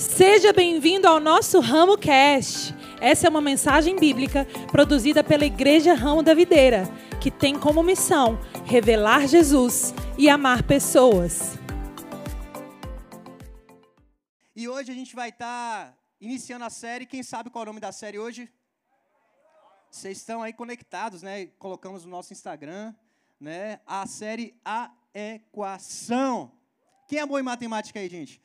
Seja bem-vindo ao nosso Ramo Cast. Essa é uma mensagem bíblica produzida pela Igreja Ramo da Videira, que tem como missão revelar Jesus e amar pessoas. E hoje a gente vai estar iniciando a série. Quem sabe qual é o nome da série hoje? Vocês estão aí conectados, né? Colocamos no nosso Instagram, né? A série A Equação. Quem é bom em matemática aí, gente?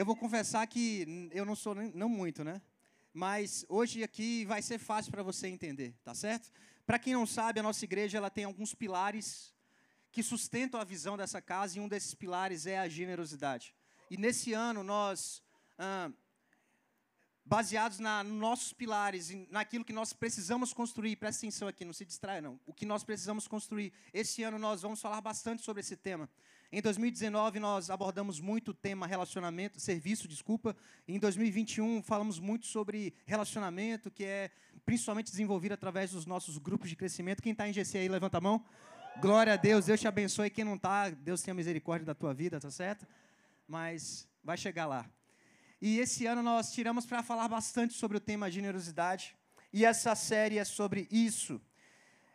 Eu vou confessar que eu não sou não muito, né? Mas hoje aqui vai ser fácil para você entender, tá certo? Para quem não sabe, a nossa igreja ela tem alguns pilares que sustentam a visão dessa casa e um desses pilares é a generosidade. E nesse ano nós, ah, baseados na, nos nossos pilares, naquilo que nós precisamos construir, presta atenção aqui, não se distraia não. O que nós precisamos construir. Esse ano nós vamos falar bastante sobre esse tema. Em 2019 nós abordamos muito o tema relacionamento, serviço, desculpa. Em 2021 falamos muito sobre relacionamento, que é principalmente desenvolvido através dos nossos grupos de crescimento. Quem está em GC aí, levanta a mão. Glória a Deus, Deus te abençoe. Quem não está, Deus tenha misericórdia da tua vida, tá certo? Mas vai chegar lá. E esse ano nós tiramos para falar bastante sobre o tema generosidade. E essa série é sobre isso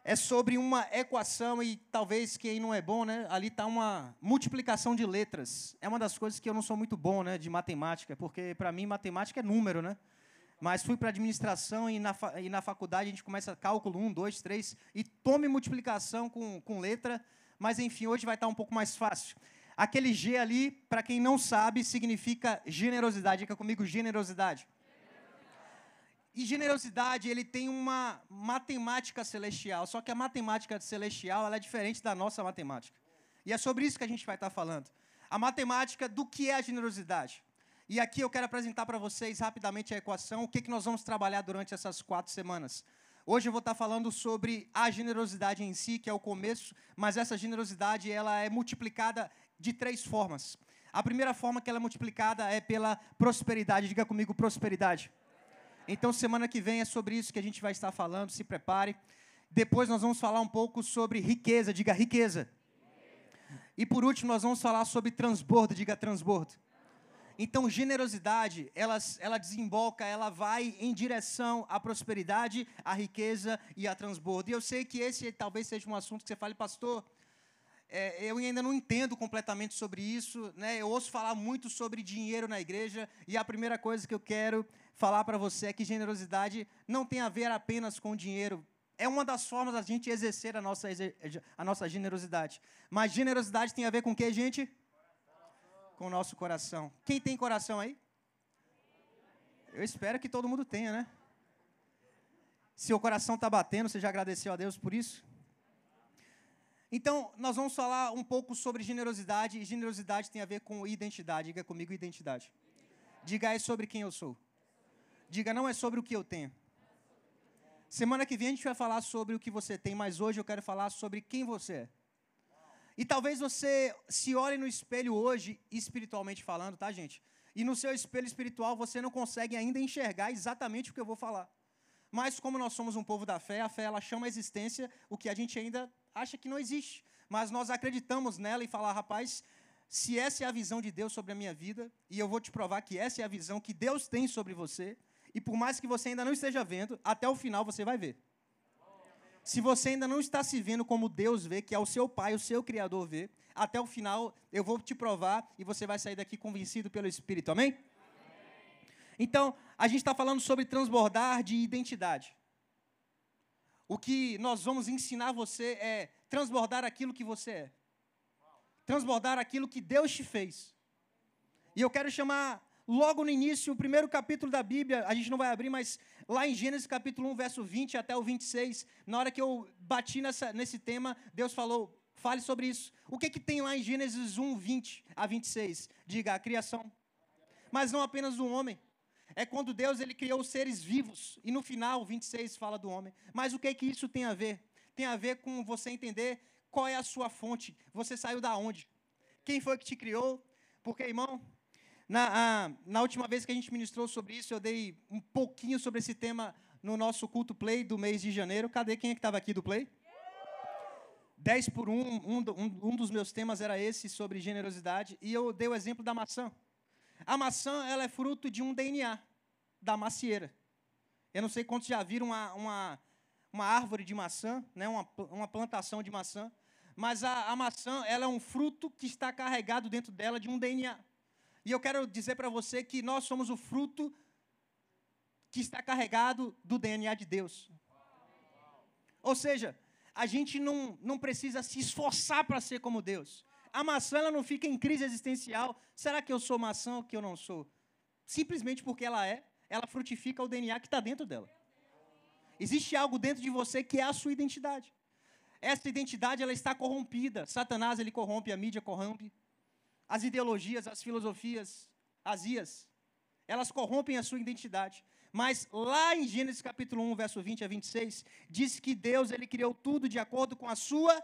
é sobre uma equação e talvez quem não é bom, né? Ali está uma multiplicação de letras. É uma das coisas que eu não sou muito bom, né? De matemática, porque para mim matemática é número, né? Mas fui para administração e na, e na faculdade a gente começa cálculo 1, 2, 3 e tome multiplicação com, com letra. Mas enfim, hoje vai estar tá um pouco mais fácil. Aquele G ali, para quem não sabe, significa generosidade. Fica comigo, generosidade. E generosidade, ele tem uma matemática celestial, só que a matemática celestial é diferente da nossa matemática. E é sobre isso que a gente vai estar falando. A matemática do que é a generosidade. E aqui eu quero apresentar para vocês rapidamente a equação, o que, que nós vamos trabalhar durante essas quatro semanas. Hoje eu vou estar falando sobre a generosidade em si, que é o começo, mas essa generosidade ela é multiplicada de três formas. A primeira forma que ela é multiplicada é pela prosperidade. Diga comigo, prosperidade. Então, semana que vem é sobre isso que a gente vai estar falando, se prepare. Depois nós vamos falar um pouco sobre riqueza, diga riqueza. E por último, nós vamos falar sobre transbordo, diga transbordo. Então, generosidade, ela, ela desemboca, ela vai em direção à prosperidade, à riqueza e a transbordo. E eu sei que esse talvez seja um assunto que você fale, pastor, é, eu ainda não entendo completamente sobre isso. Né? Eu ouço falar muito sobre dinheiro na igreja, e a primeira coisa que eu quero falar para você é que generosidade não tem a ver apenas com dinheiro. É uma das formas da gente exercer a nossa, a nossa generosidade. Mas generosidade tem a ver com o que, gente? Com o nosso coração. Quem tem coração aí? Eu espero que todo mundo tenha, né? Se o coração está batendo, você já agradeceu a Deus por isso? Então, nós vamos falar um pouco sobre generosidade, e generosidade tem a ver com identidade. Diga comigo, identidade. Diga é sobre quem eu sou. Diga, não é sobre o que eu tenho. Semana que vem a gente vai falar sobre o que você tem, mas hoje eu quero falar sobre quem você é. E talvez você se olhe no espelho hoje, espiritualmente falando, tá, gente? E no seu espelho espiritual você não consegue ainda enxergar exatamente o que eu vou falar. Mas como nós somos um povo da fé, a fé ela chama a existência o que a gente ainda acha que não existe. Mas nós acreditamos nela e falar, rapaz, se essa é a visão de Deus sobre a minha vida, e eu vou te provar que essa é a visão que Deus tem sobre você, e por mais que você ainda não esteja vendo, até o final você vai ver. Se você ainda não está se vendo como Deus vê, que é o seu Pai, o seu Criador vê, até o final eu vou te provar e você vai sair daqui convencido pelo Espírito, amém? amém. Então, a gente está falando sobre transbordar de identidade. O que nós vamos ensinar você é transbordar aquilo que você é. Transbordar aquilo que Deus te fez. E eu quero chamar logo no início, o primeiro capítulo da Bíblia, a gente não vai abrir, mas lá em Gênesis capítulo 1, verso 20 até o 26, na hora que eu bati nessa, nesse tema, Deus falou, fale sobre isso. O que, que tem lá em Gênesis 1, 20 a 26? Diga, a criação. Mas não apenas do homem. É quando Deus ele criou os seres vivos. E no final, 26 fala do homem. Mas o que, que isso tem a ver? Tem a ver com você entender qual é a sua fonte. Você saiu da onde? Quem foi que te criou? Porque, irmão, na, a, na última vez que a gente ministrou sobre isso, eu dei um pouquinho sobre esse tema no nosso culto Play do mês de janeiro. Cadê quem é que estava aqui do Play? 10 por 1, um, um, um, dos meus temas era esse, sobre generosidade, e eu dei o exemplo da maçã. A maçã, ela é fruto de um DNA, da macieira. Eu não sei quantos já viram uma, uma, uma árvore de maçã, né, uma, uma plantação de maçã, mas a, a maçã, ela é um fruto que está carregado dentro dela de um DNA. E eu quero dizer para você que nós somos o fruto que está carregado do DNA de Deus. Ou seja, a gente não, não precisa se esforçar para ser como Deus. A maçã ela não fica em crise existencial. Será que eu sou maçã ou que eu não sou? Simplesmente porque ela é, ela frutifica o DNA que está dentro dela. Existe algo dentro de você que é a sua identidade. Essa identidade ela está corrompida. Satanás ele corrompe, a mídia corrompe. As ideologias, as filosofias, as ias, elas corrompem a sua identidade. Mas lá em Gênesis capítulo 1, verso 20 a 26, diz que Deus ele criou tudo de acordo com a sua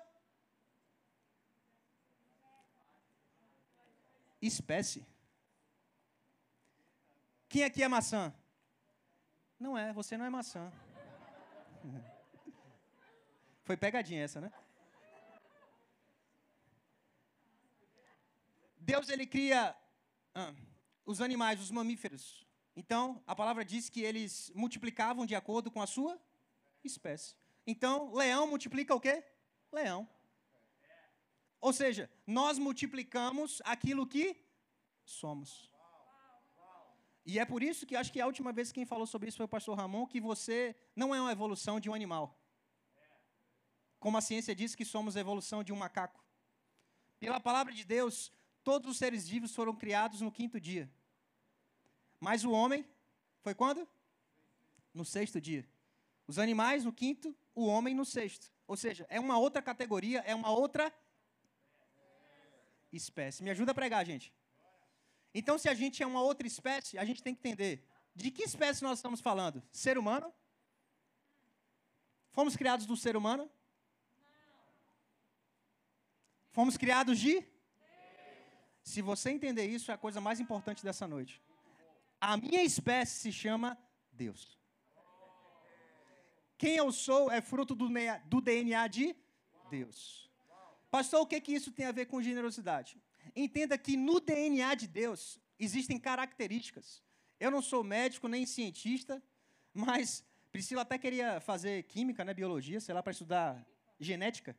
espécie. Quem aqui é maçã? Não é, você não é maçã. Foi pegadinha essa, né? Deus ele cria ah, os animais, os mamíferos. Então, a palavra diz que eles multiplicavam de acordo com a sua espécie. Então, leão multiplica o quê? Leão. Ou seja, nós multiplicamos aquilo que somos. E é por isso que acho que a última vez que quem falou sobre isso foi o pastor Ramon, que você não é uma evolução de um animal. Como a ciência diz que somos a evolução de um macaco. Pela palavra de Deus, todos os seres vivos foram criados no quinto dia. Mas o homem foi quando? No sexto dia. Os animais no quinto, o homem no sexto. Ou seja, é uma outra categoria, é uma outra espécie. Me ajuda a pregar, gente. Então, se a gente é uma outra espécie, a gente tem que entender de que espécie nós estamos falando? Ser humano? Fomos criados do ser humano? Fomos criados de? Se você entender isso, é a coisa mais importante dessa noite. A minha espécie se chama Deus. Quem eu sou é fruto do DNA de Deus. Pastor, o que, que isso tem a ver com generosidade? Entenda que no DNA de Deus existem características. Eu não sou médico nem cientista, mas Priscila até queria fazer química, né, biologia, sei lá, para estudar genética.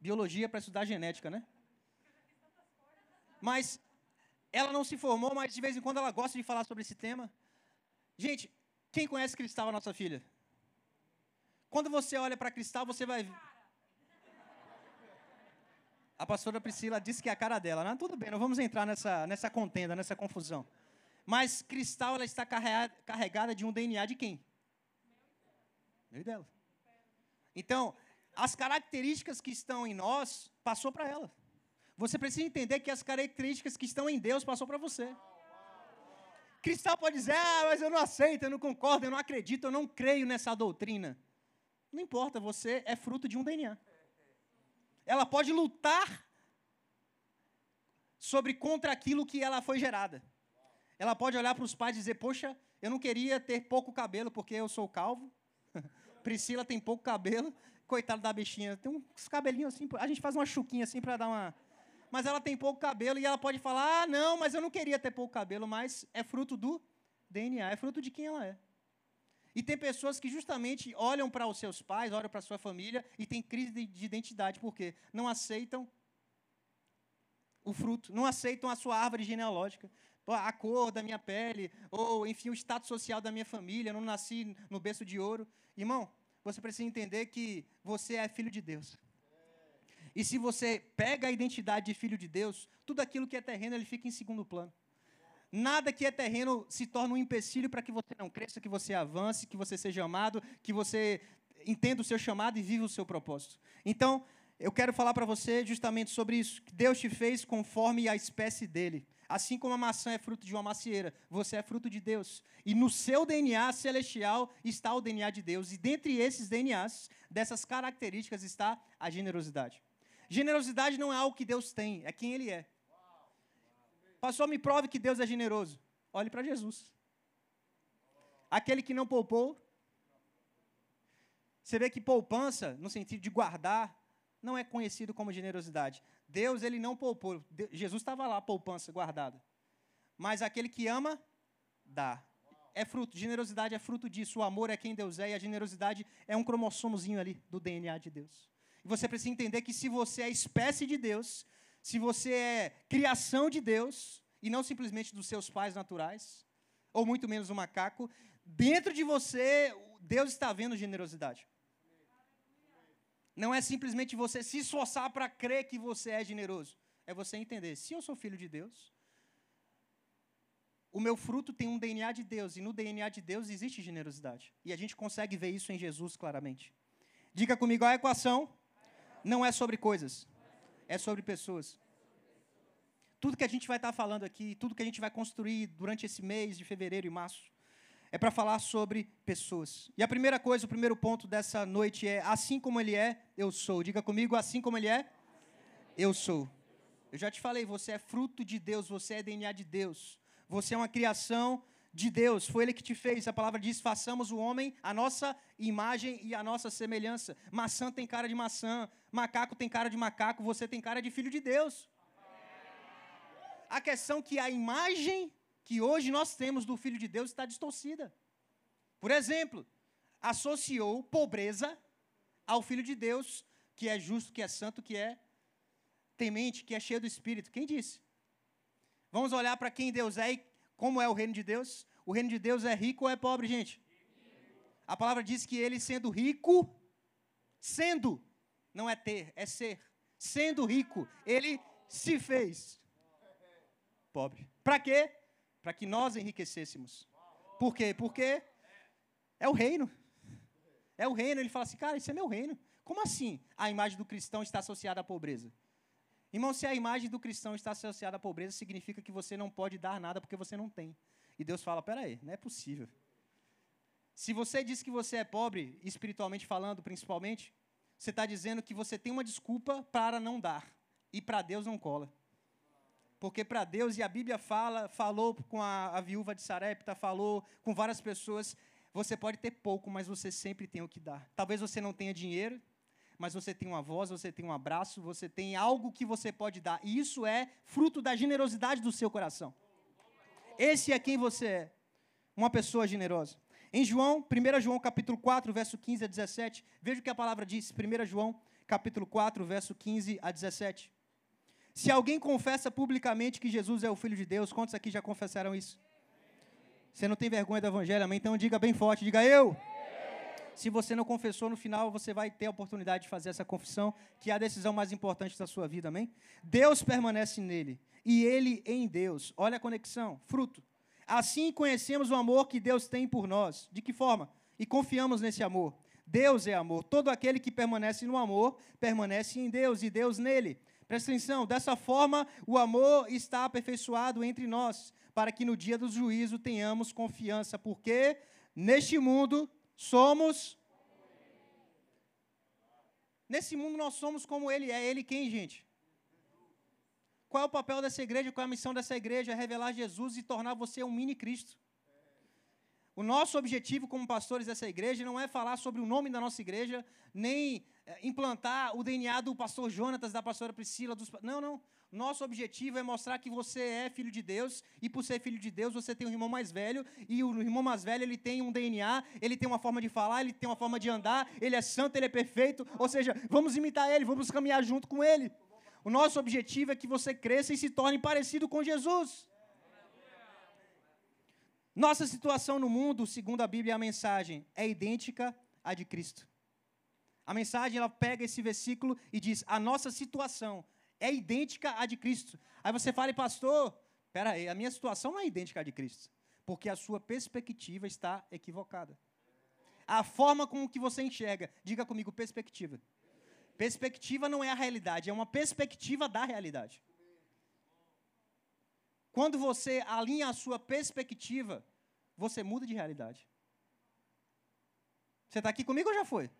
Biologia para estudar genética, né? Mas ela não se formou, mas de vez em quando ela gosta de falar sobre esse tema. Gente, quem conhece Cristal, a nossa filha? Quando você olha para Cristal, você vai a pastora Priscila disse que é a cara dela. Não, tudo bem, não vamos entrar nessa, nessa contenda, nessa confusão. Mas Cristal, ela está carregada de um DNA de quem? Meu dela. Então, as características que estão em nós, passou para ela. Você precisa entender que as características que estão em Deus, passou para você. Cristal pode dizer, ah, mas eu não aceito, eu não concordo, eu não acredito, eu não creio nessa doutrina. Não importa, você é fruto de um DNA ela pode lutar sobre contra aquilo que ela foi gerada. Ela pode olhar para os pais e dizer: Poxa, eu não queria ter pouco cabelo porque eu sou calvo. Priscila tem pouco cabelo. Coitada da bichinha, tem uns cabelinhos assim. A gente faz uma chuquinha assim para dar uma. Mas ela tem pouco cabelo e ela pode falar: Ah, não, mas eu não queria ter pouco cabelo. Mas é fruto do DNA, é fruto de quem ela é. E tem pessoas que justamente olham para os seus pais, olham para a sua família e têm crise de, de identidade, porque não aceitam o fruto, não aceitam a sua árvore genealógica, a cor da minha pele, ou enfim, o status social da minha família, não nasci no berço de ouro. Irmão, você precisa entender que você é filho de Deus. E se você pega a identidade de filho de Deus, tudo aquilo que é terreno, ele fica em segundo plano. Nada que é terreno se torna um empecilho para que você não cresça, que você avance, que você seja amado, que você entenda o seu chamado e viva o seu propósito. Então, eu quero falar para você justamente sobre isso, que Deus te fez conforme a espécie dele. Assim como a maçã é fruto de uma macieira, você é fruto de Deus. E no seu DNA celestial está o DNA de Deus. E dentre esses DNAs, dessas características, está a generosidade. Generosidade não é algo que Deus tem, é quem Ele é. Pastor, me prove que Deus é generoso. Olhe para Jesus. Aquele que não poupou. Você vê que poupança, no sentido de guardar, não é conhecido como generosidade. Deus, ele não poupou. Jesus estava lá, poupança guardada. mas aquele que ama, dá. É fruto, generosidade é fruto disso. O amor é quem Deus é e a generosidade é um cromossomozinho ali do DNA de Deus. Você precisa entender que se você é espécie de Deus, se você é criação de Deus, e não simplesmente dos seus pais naturais, ou muito menos um macaco, dentro de você, Deus está vendo generosidade. Não é simplesmente você se esforçar para crer que você é generoso. É você entender, se eu sou filho de Deus, o meu fruto tem um DNA de Deus, e no DNA de Deus existe generosidade. E a gente consegue ver isso em Jesus claramente. Diga comigo, a equação não é sobre coisas, é sobre pessoas. Tudo que a gente vai estar falando aqui, tudo que a gente vai construir durante esse mês de fevereiro e março, é para falar sobre pessoas. E a primeira coisa, o primeiro ponto dessa noite é: assim como ele é, eu sou. Diga comigo, assim como ele é, eu sou. Eu já te falei, você é fruto de Deus, você é DNA de Deus. Você é uma criação de Deus, foi Ele que te fez. A palavra diz: façamos o homem a nossa imagem e a nossa semelhança. Maçã tem cara de maçã, macaco tem cara de macaco, você tem cara de filho de Deus. A questão é que a imagem que hoje nós temos do Filho de Deus está distorcida. Por exemplo, associou pobreza ao Filho de Deus, que é justo, que é santo, que é temente, que é cheio do Espírito. Quem disse? Vamos olhar para quem Deus é e como é o reino de Deus. O reino de Deus é rico ou é pobre, gente? A palavra diz que ele, sendo rico, sendo, não é ter, é ser. Sendo rico, ele se fez pobre. Para quê? para que nós enriquecêssemos. Por quê? Porque é o reino. É o reino. Ele fala assim, cara, isso é meu reino. Como assim a imagem do cristão está associada à pobreza? Irmão, se a imagem do cristão está associada à pobreza, significa que você não pode dar nada porque você não tem. E Deus fala: peraí, não é possível. Se você diz que você é pobre, espiritualmente falando, principalmente, você está dizendo que você tem uma desculpa para não dar. E para Deus não cola. Porque para Deus, e a Bíblia fala, falou com a, a viúva de Sarepta, falou com várias pessoas, você pode ter pouco, mas você sempre tem o que dar. Talvez você não tenha dinheiro, mas você tem uma voz, você tem um abraço, você tem algo que você pode dar. E isso é fruto da generosidade do seu coração. Esse é quem você é, uma pessoa generosa. Em João, 1 João capítulo 4, verso 15 a 17, veja o que a palavra diz, 1 João capítulo 4, verso 15 a 17. Se alguém confessa publicamente que Jesus é o Filho de Deus, quantos aqui já confessaram isso? Você não tem vergonha do Evangelho, amém? Então diga bem forte, diga eu. Se você não confessou no final, você vai ter a oportunidade de fazer essa confissão, que é a decisão mais importante da sua vida, amém? Deus permanece nele e ele em Deus. Olha a conexão, fruto. Assim conhecemos o amor que Deus tem por nós. De que forma? E confiamos nesse amor. Deus é amor. Todo aquele que permanece no amor permanece em Deus e Deus nele. Presta atenção, dessa forma o amor está aperfeiçoado entre nós, para que no dia do juízo tenhamos confiança, porque neste mundo somos. Nesse mundo nós somos como Ele é. Ele quem, gente? Qual é o papel dessa igreja? Qual é a missão dessa igreja? É revelar Jesus e tornar você um mini Cristo. O nosso objetivo como pastores dessa igreja não é falar sobre o nome da nossa igreja, nem é, implantar o DNA do pastor Jonatas, da pastora Priscila. Dos... Não, não. Nosso objetivo é mostrar que você é filho de Deus e por ser filho de Deus você tem um irmão mais velho e o irmão mais velho ele tem um DNA, ele tem uma forma de falar, ele tem uma forma de andar, ele é santo, ele é perfeito. Ou seja, vamos imitar ele, vamos caminhar junto com ele. O nosso objetivo é que você cresça e se torne parecido com Jesus. Nossa situação no mundo, segundo a Bíblia e a mensagem, é idêntica à de Cristo. A mensagem ela pega esse versículo e diz: a nossa situação é idêntica à de Cristo. Aí você fala, pastor, espera aí, a minha situação não é idêntica à de Cristo, porque a sua perspectiva está equivocada. A forma como que você enxerga, diga comigo, perspectiva. Perspectiva não é a realidade, é uma perspectiva da realidade. Quando você alinha a sua perspectiva, você muda de realidade. Você está aqui comigo ou já foi?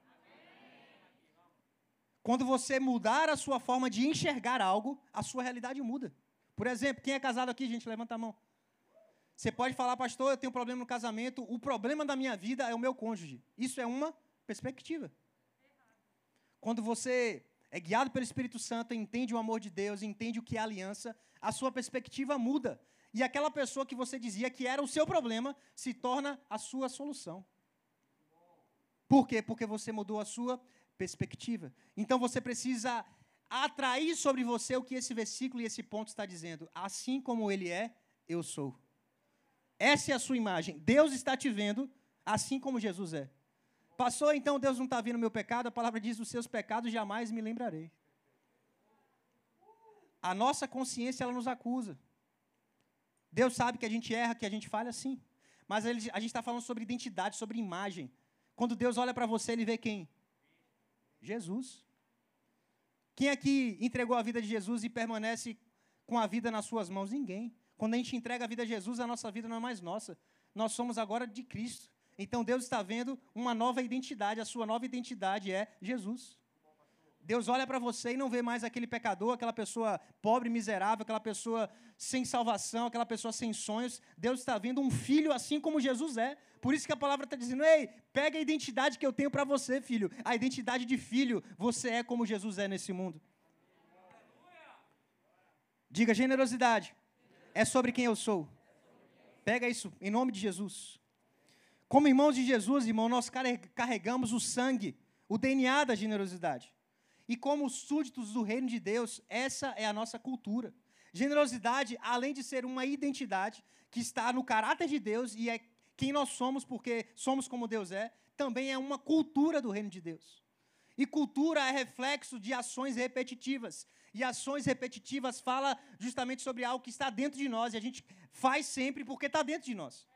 Quando você mudar a sua forma de enxergar algo, a sua realidade muda. Por exemplo, quem é casado aqui, gente, levanta a mão. Você pode falar, pastor, eu tenho um problema no casamento, o problema da minha vida é o meu cônjuge. Isso é uma perspectiva. Quando você é guiado pelo Espírito Santo, entende o amor de Deus, entende o que é aliança, a sua perspectiva muda. E aquela pessoa que você dizia que era o seu problema se torna a sua solução. Por quê? Porque você mudou a sua perspectiva. Então você precisa atrair sobre você o que esse versículo e esse ponto está dizendo. Assim como ele é, eu sou. Essa é a sua imagem. Deus está te vendo assim como Jesus é. Passou, então Deus não está vendo meu pecado, a palavra diz: os seus pecados jamais me lembrarei. A nossa consciência, ela nos acusa. Deus sabe que a gente erra, que a gente falha, sim. Mas a gente está falando sobre identidade, sobre imagem. Quando Deus olha para você, Ele vê quem? Jesus. Quem aqui entregou a vida de Jesus e permanece com a vida nas suas mãos? Ninguém. Quando a gente entrega a vida a Jesus, a nossa vida não é mais nossa. Nós somos agora de Cristo. Então Deus está vendo uma nova identidade. A sua nova identidade é Jesus. Deus olha para você e não vê mais aquele pecador, aquela pessoa pobre, miserável, aquela pessoa sem salvação, aquela pessoa sem sonhos. Deus está vendo um filho assim como Jesus é. Por isso que a palavra está dizendo: ei, pega a identidade que eu tenho para você, filho. A identidade de filho. Você é como Jesus é nesse mundo. Diga generosidade. É sobre quem eu sou. Pega isso em nome de Jesus. Como irmãos de Jesus, irmão, nós carregamos o sangue, o DNA da generosidade. E como súditos do reino de Deus, essa é a nossa cultura. Generosidade, além de ser uma identidade que está no caráter de Deus e é quem nós somos porque somos como Deus é, também é uma cultura do reino de Deus. E cultura é reflexo de ações repetitivas. E ações repetitivas fala justamente sobre algo que está dentro de nós e a gente faz sempre porque está dentro de nós.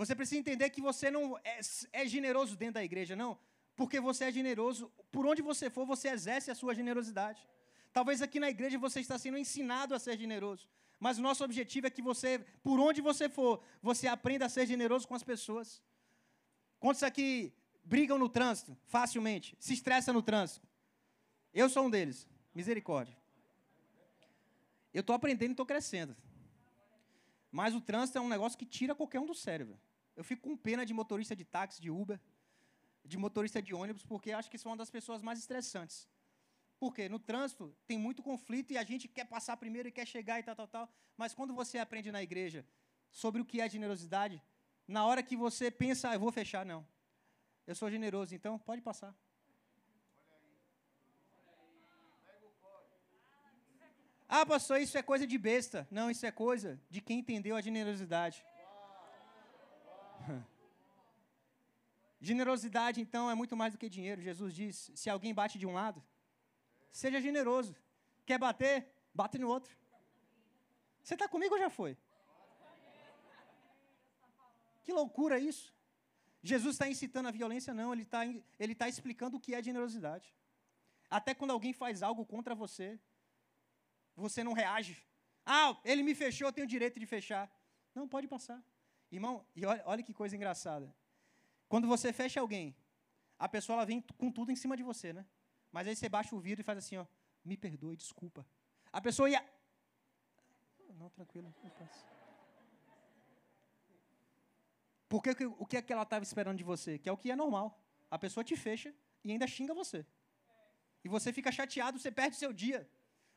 Você precisa entender que você não é, é generoso dentro da igreja, não porque você é generoso. Por onde você for, você exerce a sua generosidade. Talvez aqui na igreja você está sendo ensinado a ser generoso. Mas o nosso objetivo é que você, por onde você for, você aprenda a ser generoso com as pessoas. Quantos aqui brigam no trânsito facilmente, se estressam no trânsito? Eu sou um deles. Misericórdia. Eu estou aprendendo e estou crescendo. Mas o trânsito é um negócio que tira qualquer um do cérebro. Eu fico com pena de motorista de táxi, de Uber de motorista de ônibus, porque acho que são uma das pessoas mais estressantes. Porque no trânsito tem muito conflito e a gente quer passar primeiro e quer chegar e tal, tal, tal. Mas quando você aprende na igreja sobre o que é generosidade, na hora que você pensa, ah, eu vou fechar, não. Eu sou generoso, então pode passar. Ah, pastor, isso é coisa de besta. Não, isso é coisa de quem entendeu a generosidade. Generosidade, então, é muito mais do que dinheiro. Jesus diz: se alguém bate de um lado, seja generoso. Quer bater? Bate no outro. Você está comigo ou já foi? Que loucura isso. Jesus está incitando a violência? Não, ele está ele tá explicando o que é generosidade. Até quando alguém faz algo contra você, você não reage. Ah, ele me fechou, eu tenho o direito de fechar. Não, pode passar. Irmão, e olha, olha que coisa engraçada. Quando você fecha alguém, a pessoa ela vem com tudo em cima de você, né? Mas aí você baixa o vidro e faz assim, ó, me perdoe, desculpa. A pessoa ia. Não, tranquilo, eu passo. Porque o que é que ela estava esperando de você? Que é o que é normal. A pessoa te fecha e ainda xinga você. E você fica chateado, você perde seu dia.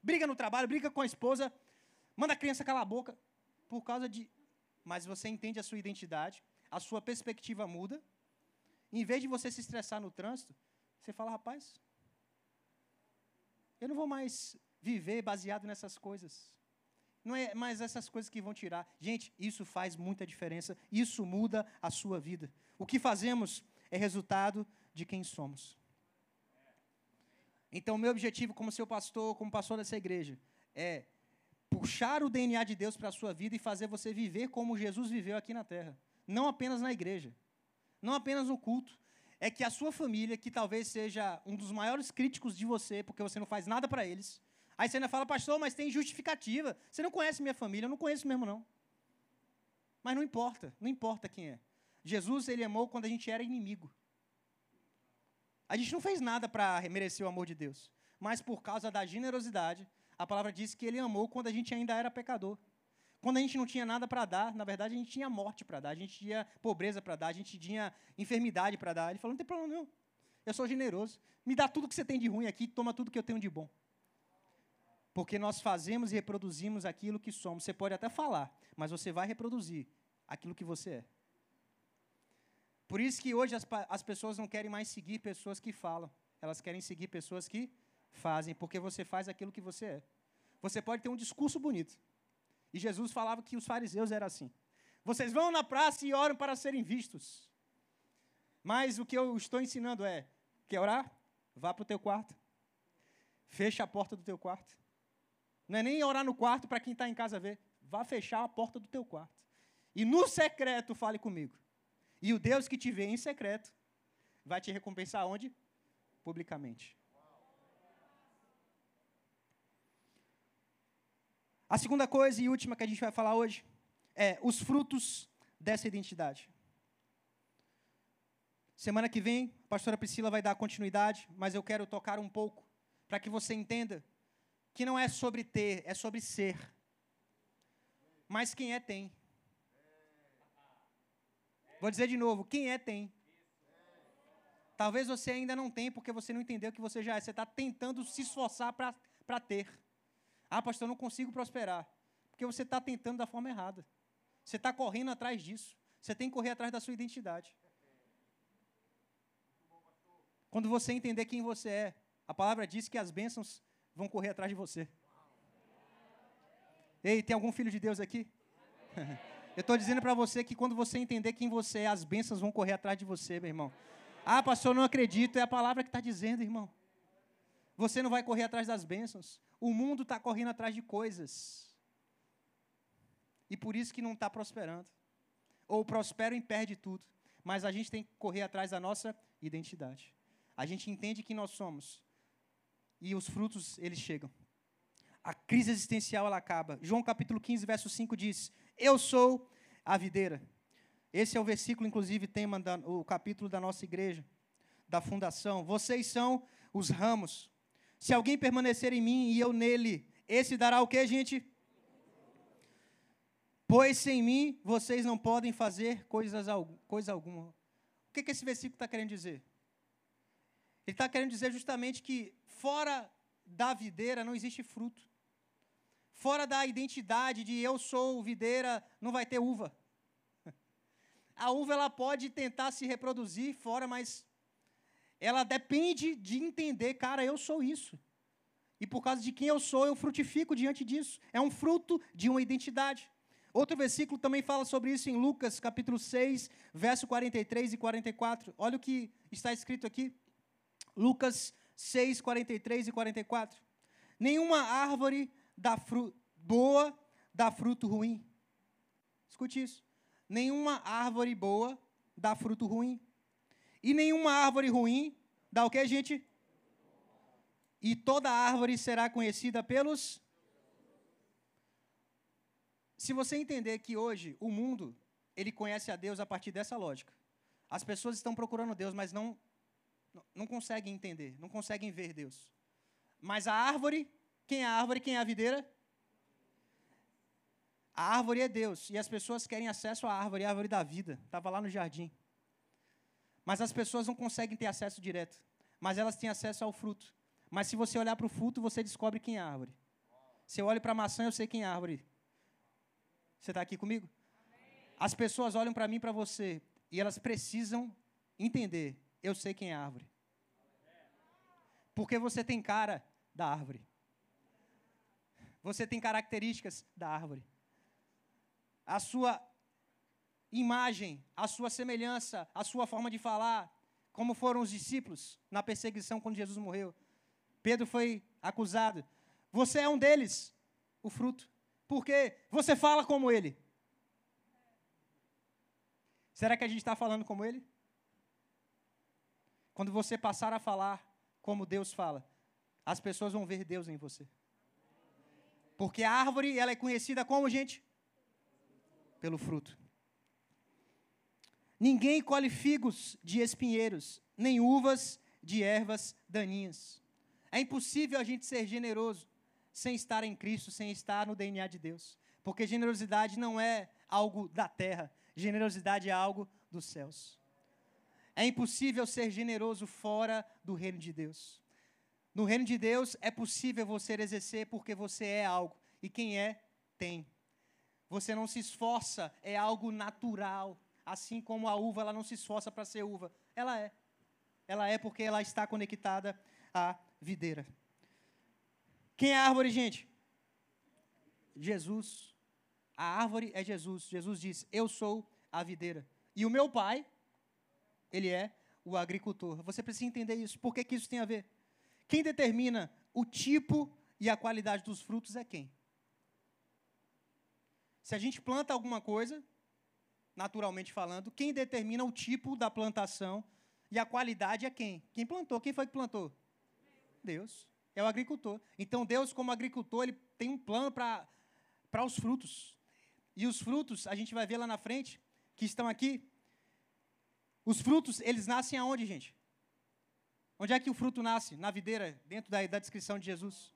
Briga no trabalho, briga com a esposa, manda a criança calar a boca por causa de. Mas você entende a sua identidade, a sua perspectiva muda em vez de você se estressar no trânsito, você fala, rapaz, eu não vou mais viver baseado nessas coisas. Não é mais essas coisas que vão tirar. Gente, isso faz muita diferença. Isso muda a sua vida. O que fazemos é resultado de quem somos. Então, meu objetivo como seu pastor, como pastor dessa igreja, é puxar o DNA de Deus para a sua vida e fazer você viver como Jesus viveu aqui na terra. Não apenas na igreja, não apenas no culto, é que a sua família, que talvez seja um dos maiores críticos de você, porque você não faz nada para eles, aí você ainda fala, pastor, mas tem justificativa. Você não conhece minha família, eu não conheço mesmo não. Mas não importa, não importa quem é. Jesus, ele amou quando a gente era inimigo. A gente não fez nada para merecer o amor de Deus, mas por causa da generosidade, a palavra diz que ele amou quando a gente ainda era pecador. Quando a gente não tinha nada para dar, na verdade a gente tinha morte para dar, a gente tinha pobreza para dar, a gente tinha enfermidade para dar. Ele falou: não tem problema não, eu sou generoso. Me dá tudo que você tem de ruim aqui, toma tudo que eu tenho de bom. Porque nós fazemos e reproduzimos aquilo que somos. Você pode até falar, mas você vai reproduzir aquilo que você é. Por isso que hoje as, as pessoas não querem mais seguir pessoas que falam. Elas querem seguir pessoas que fazem, porque você faz aquilo que você é. Você pode ter um discurso bonito. E Jesus falava que os fariseus eram assim. Vocês vão na praça e oram para serem vistos. Mas o que eu estou ensinando é: quer orar? Vá para o teu quarto. Fecha a porta do teu quarto. Não é nem orar no quarto para quem está em casa ver. Vá fechar a porta do teu quarto. E no secreto fale comigo. E o Deus que te vê em secreto vai te recompensar onde? Publicamente. A segunda coisa e última que a gente vai falar hoje é os frutos dessa identidade. Semana que vem, a pastora Priscila vai dar continuidade, mas eu quero tocar um pouco para que você entenda que não é sobre ter, é sobre ser. Mas quem é tem. Vou dizer de novo, quem é tem. Talvez você ainda não tenha porque você não entendeu que você já é. Você está tentando se esforçar para ter. Ah, pastor, eu não consigo prosperar. Porque você está tentando da forma errada. Você está correndo atrás disso. Você tem que correr atrás da sua identidade. Quando você entender quem você é, a palavra diz que as bênçãos vão correr atrás de você. Ei, tem algum filho de Deus aqui? Eu estou dizendo para você que quando você entender quem você é, as bênçãos vão correr atrás de você, meu irmão. Ah, pastor, não acredito. É a palavra que está dizendo, irmão. Você não vai correr atrás das bênçãos. O mundo está correndo atrás de coisas. E por isso que não está prosperando. Ou prospera e perde tudo. Mas a gente tem que correr atrás da nossa identidade. A gente entende quem nós somos. E os frutos, eles chegam. A crise existencial, ela acaba. João capítulo 15, verso 5 diz: Eu sou a videira. Esse é o versículo, inclusive, tema da, o capítulo da nossa igreja, da fundação. Vocês são os ramos. Se alguém permanecer em mim e eu nele, esse dará o que, gente? Pois sem mim vocês não podem fazer coisas, coisa alguma. O que, que esse versículo está querendo dizer? Ele está querendo dizer justamente que fora da videira não existe fruto. Fora da identidade de eu sou videira, não vai ter uva. A uva ela pode tentar se reproduzir fora, mas ela depende de entender, cara, eu sou isso. E por causa de quem eu sou, eu frutifico diante disso. É um fruto de uma identidade. Outro versículo também fala sobre isso em Lucas, capítulo 6, verso 43 e 44. Olha o que está escrito aqui. Lucas 6, 43 e 44. Nenhuma árvore dá boa dá fruto ruim. Escute isso. Nenhuma árvore boa dá fruto ruim. E nenhuma árvore ruim dá o que, gente? E toda árvore será conhecida pelos. Se você entender que hoje o mundo ele conhece a Deus a partir dessa lógica. As pessoas estão procurando Deus, mas não não conseguem entender, não conseguem ver Deus. Mas a árvore, quem é a árvore, quem é a videira? A árvore é Deus, e as pessoas querem acesso à árvore, a árvore da vida. Estava lá no jardim. Mas as pessoas não conseguem ter acesso direto. Mas elas têm acesso ao fruto. Mas se você olhar para o fruto, você descobre quem é a árvore. Se eu olho para a maçã, eu sei quem é a árvore. Você está aqui comigo? As pessoas olham para mim e para você, e elas precisam entender: eu sei quem é a árvore. Porque você tem cara da árvore. Você tem características da árvore. A sua imagem, a sua semelhança, a sua forma de falar, como foram os discípulos na perseguição quando Jesus morreu. Pedro foi acusado. Você é um deles, o fruto. Porque você fala como ele. Será que a gente está falando como ele? Quando você passar a falar como Deus fala, as pessoas vão ver Deus em você. Porque a árvore, ela é conhecida como, gente? Pelo fruto. Ninguém colhe figos de espinheiros, nem uvas de ervas daninhas. É impossível a gente ser generoso sem estar em Cristo, sem estar no DNA de Deus. Porque generosidade não é algo da terra, generosidade é algo dos céus. É impossível ser generoso fora do reino de Deus. No reino de Deus é possível você exercer porque você é algo. E quem é, tem. Você não se esforça, é algo natural. Assim como a uva, ela não se esforça para ser uva. Ela é. Ela é porque ela está conectada à videira. Quem é a árvore, gente? Jesus. A árvore é Jesus. Jesus diz: Eu sou a videira. E o meu pai, ele é o agricultor. Você precisa entender isso. Por que, que isso tem a ver? Quem determina o tipo e a qualidade dos frutos é quem? Se a gente planta alguma coisa, naturalmente falando, quem determina o tipo da plantação e a qualidade é quem? Quem plantou? Quem foi que plantou? Deus. É o agricultor. Então, Deus, como agricultor, ele tem um plano para os frutos. E os frutos, a gente vai ver lá na frente, que estão aqui. Os frutos, eles nascem aonde, gente? Onde é que o fruto nasce? Na videira, dentro da, da descrição de Jesus.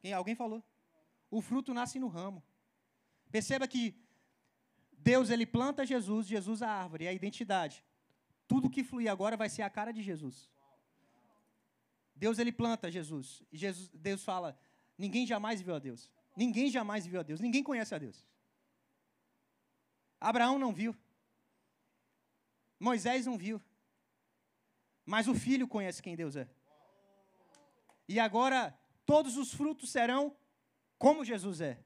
Quem, alguém falou? O fruto nasce no ramo. Perceba que Deus ele planta Jesus, Jesus a árvore, é a identidade. Tudo que fluir agora vai ser a cara de Jesus. Deus ele planta Jesus. E Jesus, Deus fala: ninguém jamais viu a Deus. Ninguém jamais viu a Deus. Ninguém conhece a Deus. Abraão não viu. Moisés não viu. Mas o filho conhece quem Deus é. E agora todos os frutos serão como Jesus é.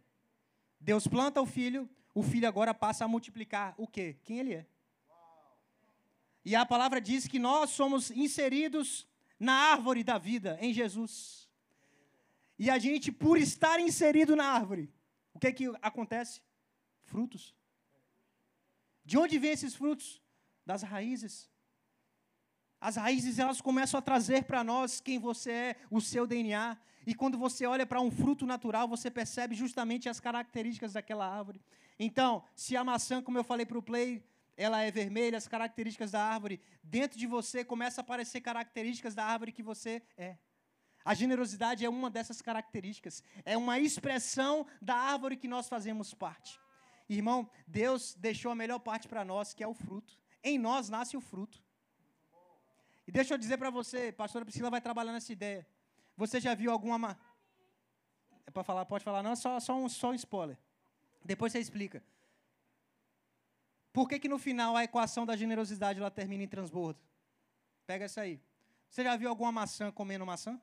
Deus planta o filho, o filho agora passa a multiplicar o quê? Quem ele é. E a palavra diz que nós somos inseridos na árvore da vida em Jesus. E a gente, por estar inserido na árvore, o que é que acontece? Frutos. De onde vêm esses frutos? Das raízes. As raízes elas começam a trazer para nós quem você é, o seu DNA. E quando você olha para um fruto natural, você percebe justamente as características daquela árvore. Então, se a maçã, como eu falei para o Play, ela é vermelha, as características da árvore, dentro de você começa a aparecer características da árvore que você é. A generosidade é uma dessas características. É uma expressão da árvore que nós fazemos parte. Irmão, Deus deixou a melhor parte para nós, que é o fruto. Em nós nasce o fruto. E deixa eu dizer para você, pastora Priscila vai trabalhar nessa ideia. Você já viu alguma. É para falar, pode falar, não, só, só, um, só um spoiler. Depois você explica. Por que, que no final a equação da generosidade ela termina em transbordo? Pega essa aí. Você já viu alguma maçã comendo maçã?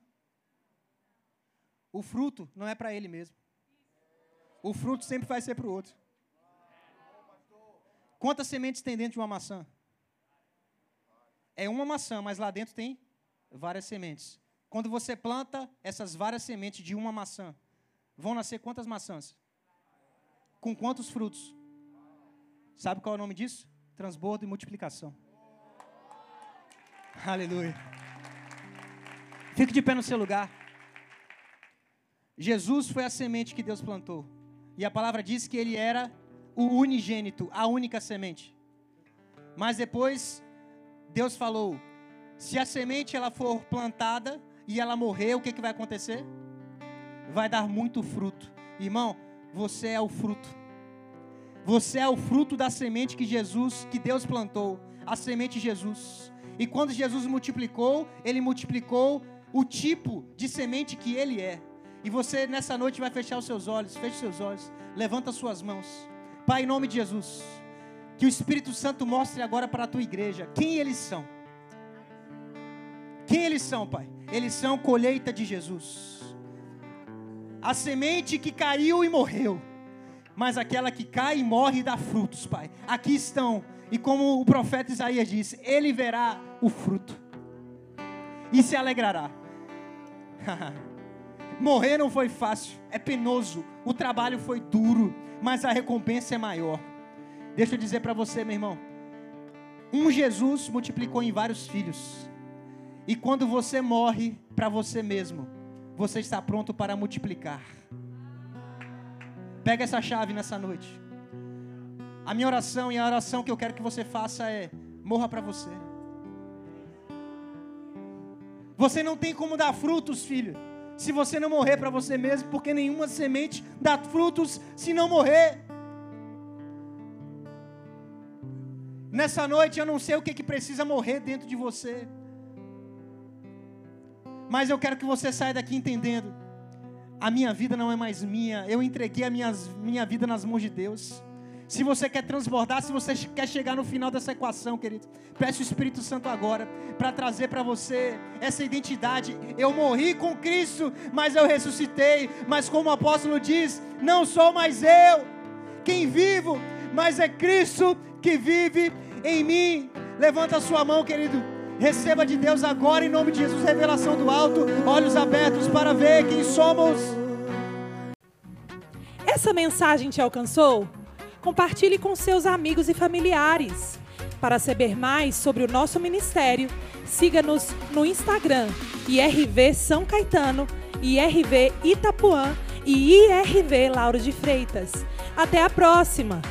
O fruto não é para ele mesmo. O fruto sempre vai ser para o outro. Quantas sementes tem dentro de uma maçã? É uma maçã, mas lá dentro tem várias sementes. Quando você planta essas várias sementes de uma maçã, vão nascer quantas maçãs? Com quantos frutos? Sabe qual é o nome disso? Transbordo e multiplicação. Aleluia. Fique de pé no seu lugar. Jesus foi a semente que Deus plantou. E a palavra diz que ele era o unigênito, a única semente. Mas depois Deus falou: se a semente ela for plantada e ela morrer, o que, que vai acontecer? Vai dar muito fruto. Irmão, você é o fruto. Você é o fruto da semente que Jesus, que Deus plantou, a semente Jesus. E quando Jesus multiplicou, ele multiplicou o tipo de semente que ele é. E você nessa noite vai fechar os seus olhos, feche seus olhos, levanta as suas mãos. Pai, em nome de Jesus. Que o Espírito Santo mostre agora para a tua igreja quem eles são. Quem eles são, Pai? Eles são colheita de Jesus. A semente que caiu e morreu, mas aquela que cai e morre e dá frutos, Pai. Aqui estão, e como o profeta Isaías disse, ele verá o fruto e se alegrará. Morrer não foi fácil, é penoso, o trabalho foi duro, mas a recompensa é maior. Deixa eu dizer para você, meu irmão. Um Jesus multiplicou em vários filhos. E quando você morre para você mesmo, você está pronto para multiplicar. Pega essa chave nessa noite. A minha oração e a oração que eu quero que você faça é: morra para você. Você não tem como dar frutos, filho, se você não morrer para você mesmo, porque nenhuma semente dá frutos se não morrer. Nessa noite eu não sei o que, que precisa morrer dentro de você. Mas eu quero que você saia daqui entendendo. A minha vida não é mais minha. Eu entreguei a minhas, minha vida nas mãos de Deus. Se você quer transbordar, se você quer chegar no final dessa equação, querido, peça o Espírito Santo agora para trazer para você essa identidade. Eu morri com Cristo, mas eu ressuscitei. Mas como o apóstolo diz, não sou mais eu quem vivo, mas é Cristo que vive em mim. Levanta a sua mão, querido. Receba de Deus agora, em nome de Jesus, revelação do alto, olhos abertos para ver quem somos. Essa mensagem te alcançou? Compartilhe com seus amigos e familiares. Para saber mais sobre o nosso ministério, siga-nos no Instagram IRV São Caetano, IRV Itapuã e IRV Lauro de Freitas. Até a próxima!